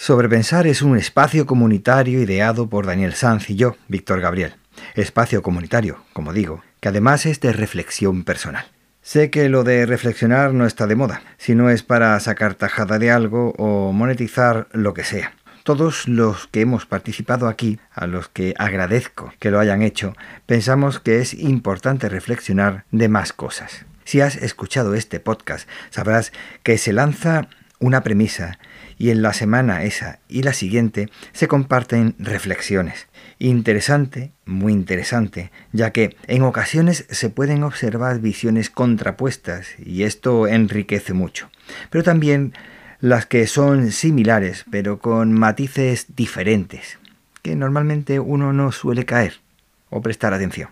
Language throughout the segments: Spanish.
Sobrepensar es un espacio comunitario ideado por Daniel Sanz y yo, Víctor Gabriel. Espacio comunitario, como digo, que además es de reflexión personal. Sé que lo de reflexionar no está de moda, si no es para sacar tajada de algo o monetizar lo que sea. Todos los que hemos participado aquí, a los que agradezco que lo hayan hecho, pensamos que es importante reflexionar de más cosas. Si has escuchado este podcast, sabrás que se lanza una premisa y en la semana esa y la siguiente se comparten reflexiones. Interesante, muy interesante, ya que en ocasiones se pueden observar visiones contrapuestas y esto enriquece mucho. Pero también las que son similares pero con matices diferentes, que normalmente uno no suele caer o prestar atención.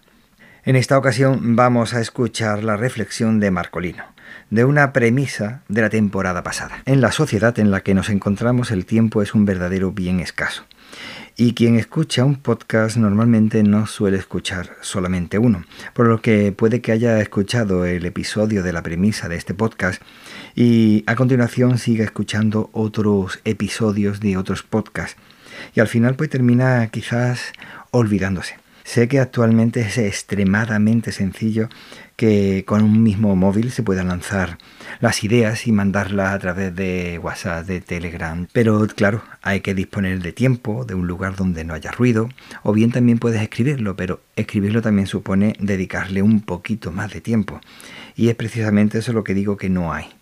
En esta ocasión vamos a escuchar la reflexión de Marcolino de una premisa de la temporada pasada. En la sociedad en la que nos encontramos el tiempo es un verdadero bien escaso. Y quien escucha un podcast normalmente no suele escuchar solamente uno, por lo que puede que haya escuchado el episodio de la premisa de este podcast y a continuación siga escuchando otros episodios de otros podcasts. Y al final pues termina quizás olvidándose. Sé que actualmente es extremadamente sencillo que con un mismo móvil se puedan lanzar las ideas y mandarlas a través de WhatsApp, de Telegram. Pero claro, hay que disponer de tiempo, de un lugar donde no haya ruido, o bien también puedes escribirlo, pero escribirlo también supone dedicarle un poquito más de tiempo. Y es precisamente eso lo que digo que no hay.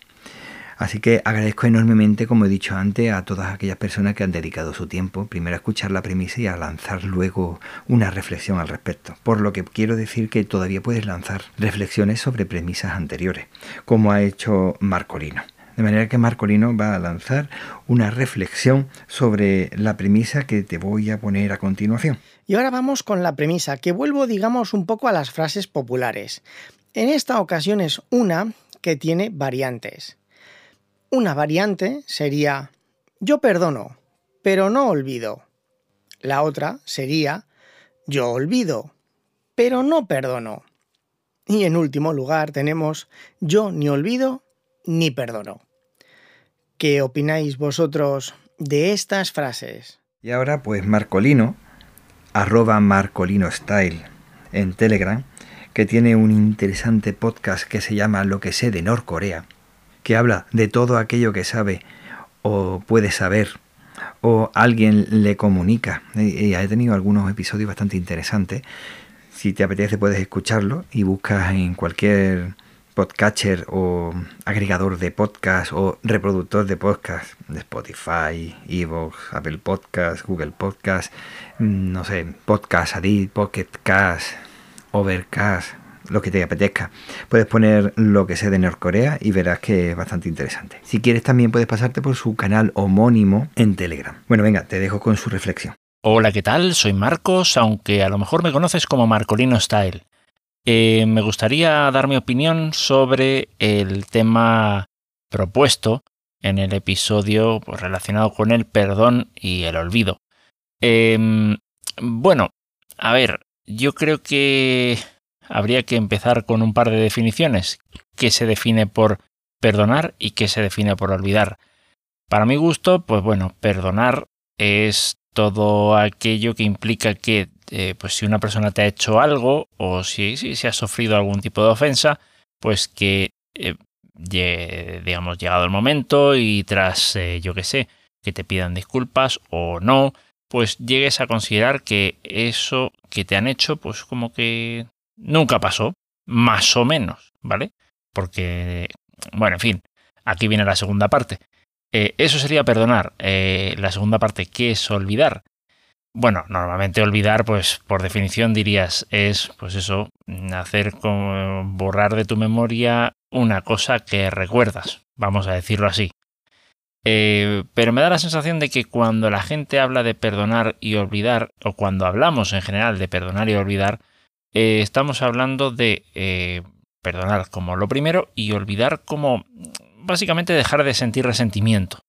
Así que agradezco enormemente, como he dicho antes, a todas aquellas personas que han dedicado su tiempo primero a escuchar la premisa y a lanzar luego una reflexión al respecto. Por lo que quiero decir que todavía puedes lanzar reflexiones sobre premisas anteriores, como ha hecho Marcolino. De manera que Marcolino va a lanzar una reflexión sobre la premisa que te voy a poner a continuación. Y ahora vamos con la premisa, que vuelvo, digamos, un poco a las frases populares. En esta ocasión es una que tiene variantes. Una variante sería yo perdono, pero no olvido. La otra sería yo olvido, pero no perdono. Y en último lugar tenemos yo ni olvido ni perdono. ¿Qué opináis vosotros de estas frases? Y ahora pues Marcolino, arroba Marcolino Style en Telegram, que tiene un interesante podcast que se llama Lo que sé de Norcorea que habla de todo aquello que sabe o puede saber o alguien le comunica. Y, ha tenido algunos episodios bastante interesantes. Si te apetece puedes escucharlo y buscas en cualquier podcatcher o agregador de podcast o reproductor de podcast de Spotify, Evox, Apple Podcast, Google Podcast, mm, no sé, Podcast Addict, Pocket Cast, Overcast, lo que te apetezca. Puedes poner lo que sé de Norcorea y verás que es bastante interesante. Si quieres también puedes pasarte por su canal homónimo en Telegram. Bueno, venga, te dejo con su reflexión. Hola, ¿qué tal? Soy Marcos, aunque a lo mejor me conoces como Marcolino Style. Eh, me gustaría dar mi opinión sobre el tema propuesto en el episodio pues, relacionado con el perdón y el olvido. Em, bueno, a ver, yo creo que habría que empezar con un par de definiciones. ¿Qué se define por perdonar y qué se define por olvidar? Para mi gusto, pues bueno, perdonar es todo aquello que implica que eh, pues si una persona te ha hecho algo o si, si, ha sufrido algún tipo de ofensa, pues que eh, llegado el momento y tras eh, yo que sé que te pidan disculpas o no, pues llegues a considerar que eso que te han hecho pues como que nunca pasó, más o menos, ¿vale? Porque, bueno, en fin, aquí viene la segunda parte. Eh, eso sería perdonar. Eh, la segunda parte, ¿qué es olvidar? Bueno, normalmente olvidar, pues por definición dirías, es, pues eso, hacer como borrar de tu memoria una cosa que recuerdas, vamos a decirlo así. Eh, pero me da la sensación de que cuando la gente habla de perdonar y olvidar, o cuando hablamos en general de perdonar y olvidar, eh, estamos hablando de eh, perdonar como lo primero y olvidar como básicamente dejar de sentir resentimiento.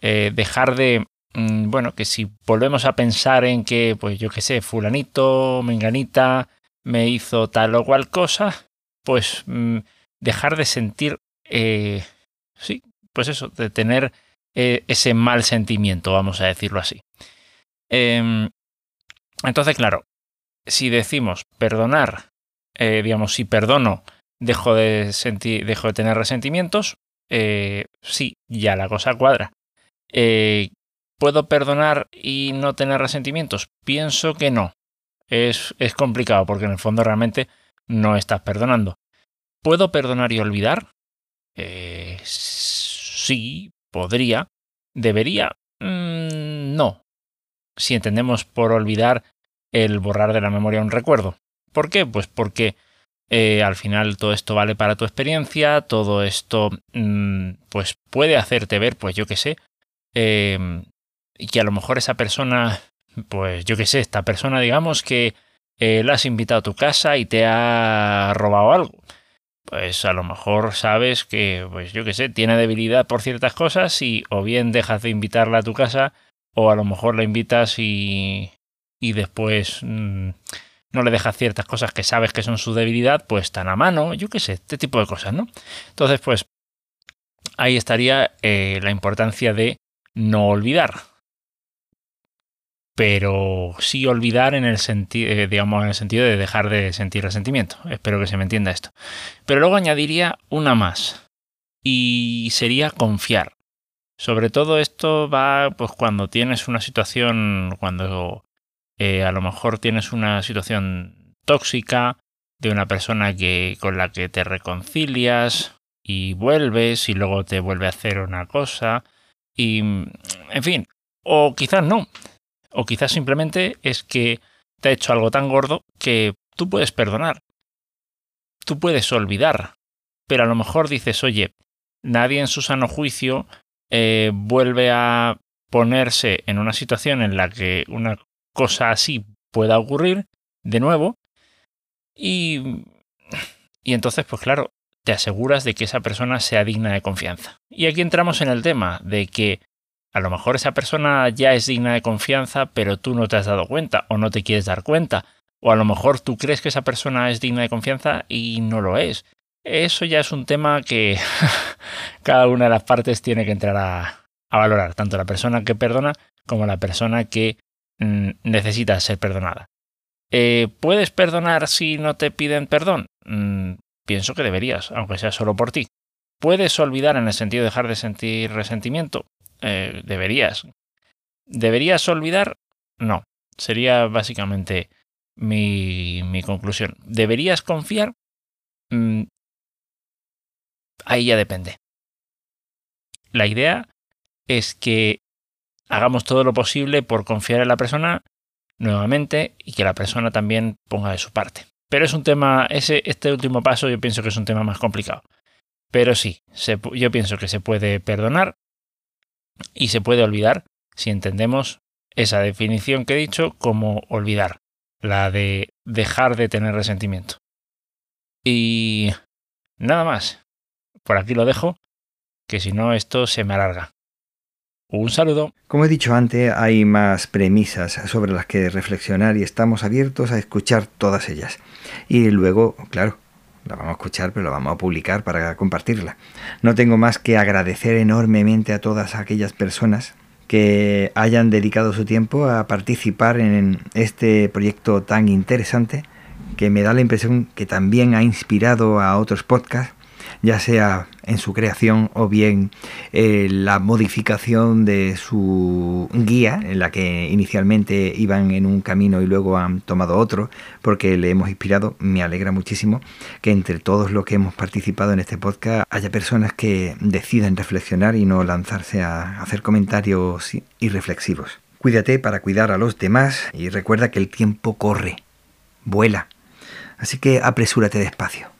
Eh, dejar de, mm, bueno, que si volvemos a pensar en que, pues yo qué sé, fulanito, menganita, me hizo tal o cual cosa, pues mm, dejar de sentir, sí, pues eso, de tener ese mal sentimiento, vamos a decirlo así. Em, entonces, claro, si decimos perdonar, eh, digamos, si perdono, dejo de, sentir, dejo de tener resentimientos, eh, sí, ya la cosa cuadra. ¿Puedo perdonar y no tener resentimientos? Pienso que no. Es, es complicado porque en el fondo realmente no estás perdonando. ¿Puedo perdonar y olvidar? Eh, sí, podría. ¿Debería? Mm, no. Si entendemos por olvidar el borrar de la memoria un recuerdo. ¿Por qué? Pues porque eh, al final todo esto vale para tu experiencia, todo esto mm, pues puede hacerte ver, pues yo qué sé, eh, que a lo mejor esa persona, pues yo qué sé, esta persona digamos que eh, la has invitado a tu casa y te ha robado algo. Pues a lo mejor sabes que, pues yo qué sé, tiene debilidad por ciertas cosas y o bien dejas de invitarla a tu casa o a lo mejor la invitas y, y después mm, no le dejas ciertas cosas que sabes que son su debilidad, pues tan a mano, yo qué sé, este tipo de cosas, ¿no? Entonces, pues ahí estaría eh, la importancia de no olvidar pero sí olvidar en el sentido, eh, digamos, en el sentido de dejar de sentir resentimiento. Espero que se me entienda esto. Pero luego añadiría una más y sería confiar. Sobre todo esto va pues cuando tienes una situación, cuando eh, a lo mejor tienes una situación tóxica de una persona que con la que te reconcilias y vuelves y luego te vuelve a hacer una cosa y en fin, o quizás no, o quizás simplemente es que te ha hecho algo tan gordo que tú puedes perdonar. Tú puedes olvidar. Pero a lo mejor dices, oye, nadie en su sano juicio eh, vuelve a ponerse en una situación en la que una cosa así pueda ocurrir de nuevo. Y, y entonces, pues claro, te aseguras de que esa persona sea digna de confianza. Y aquí entramos en el tema de que a lo mejor esa persona ya es digna de confianza, pero tú no te has dado cuenta o no te quieres dar cuenta. O a lo mejor tú crees que esa persona es digna de confianza y no lo es. Eso ya es un tema que cada una de las partes tiene que entrar a, valorar, tanto la persona que perdona como la persona que mm, necesita ser perdonada. Eh, ¿Puedes perdonar si no te piden perdón? Mm, pienso que deberías, aunque sea solo por ti. ¿Puedes olvidar en el sentido de dejar de sentir resentimiento? Eh, deberías. ¿Deberías olvidar? No. Sería básicamente mi, mi conclusión. ¿Deberías confiar? Mm, ahí ya depende. La idea es que hagamos todo lo posible por confiar en la persona nuevamente y que la persona también ponga de su parte. Pero es un tema, ese, este último paso yo pienso que es un tema más complicado. Pero sí, yo pienso que se puede perdonar y se puede olvidar si entendemos esa definición que he dicho como olvidar, la de dejar de tener resentimiento. Y nada más. Por aquí lo dejo, que si no esto se me alarga. Un saludo. Como he dicho antes, hay más premisas sobre las que reflexionar y estamos abiertos a escuchar todas ellas. Y luego, claro, la vamos a escuchar, pero la vamos a publicar para compartirla. No tengo más que agradecer enormemente a todas aquellas personas que hayan dedicado su tiempo a participar en este proyecto tan interesante que me da la impresión que también ha inspirado a otros podcasts ya sea en su creación o bien eh, la modificación de su guía, en la que inicialmente iban en un camino y luego han tomado otro, porque le hemos inspirado. Me alegra muchísimo que entre todos los que hemos participado en este podcast haya personas que decidan reflexionar y no lanzarse a hacer comentarios irreflexivos. Cuídate para cuidar a los demás y recuerda que el tiempo corre, vuela. Así que apresúrate despacio.